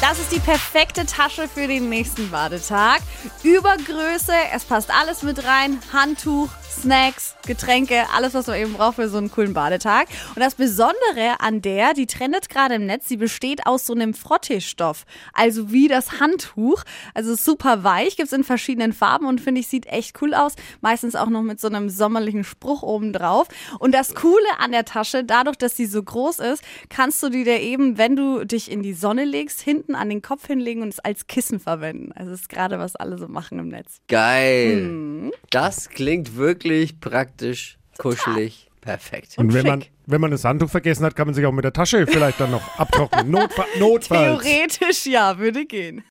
Das ist die perfekte Tasche für den nächsten Badetag. Übergröße, es passt alles mit rein. Handtuch, Snacks, Getränke, alles, was man eben braucht für so einen coolen Badetag. Und das Besondere an der, die trendet gerade im Netz, sie besteht aus so einem Frottee-Stoff. Also wie das Handtuch. Also super weich, gibt es in verschiedenen Farben und finde ich, sieht echt cool aus. Meistens auch noch mit so einem sommerlichen Spruch oben drauf. Und das Coole an der Tasche, dadurch, dass sie so groß ist, kannst du die dir eben, wenn du dich in die Sonne legst, hinten an den Kopf hinlegen und es als Kissen verwenden. Also das ist gerade, was alle so machen im Netz. Geil. Das klingt wirklich praktisch, kuschelig, perfekt. Und wenn schick. man, wenn man das Handtuch vergessen hat, kann man sich auch mit der Tasche vielleicht dann noch abtrocknen. Notfa Notfalls. Theoretisch ja, würde gehen.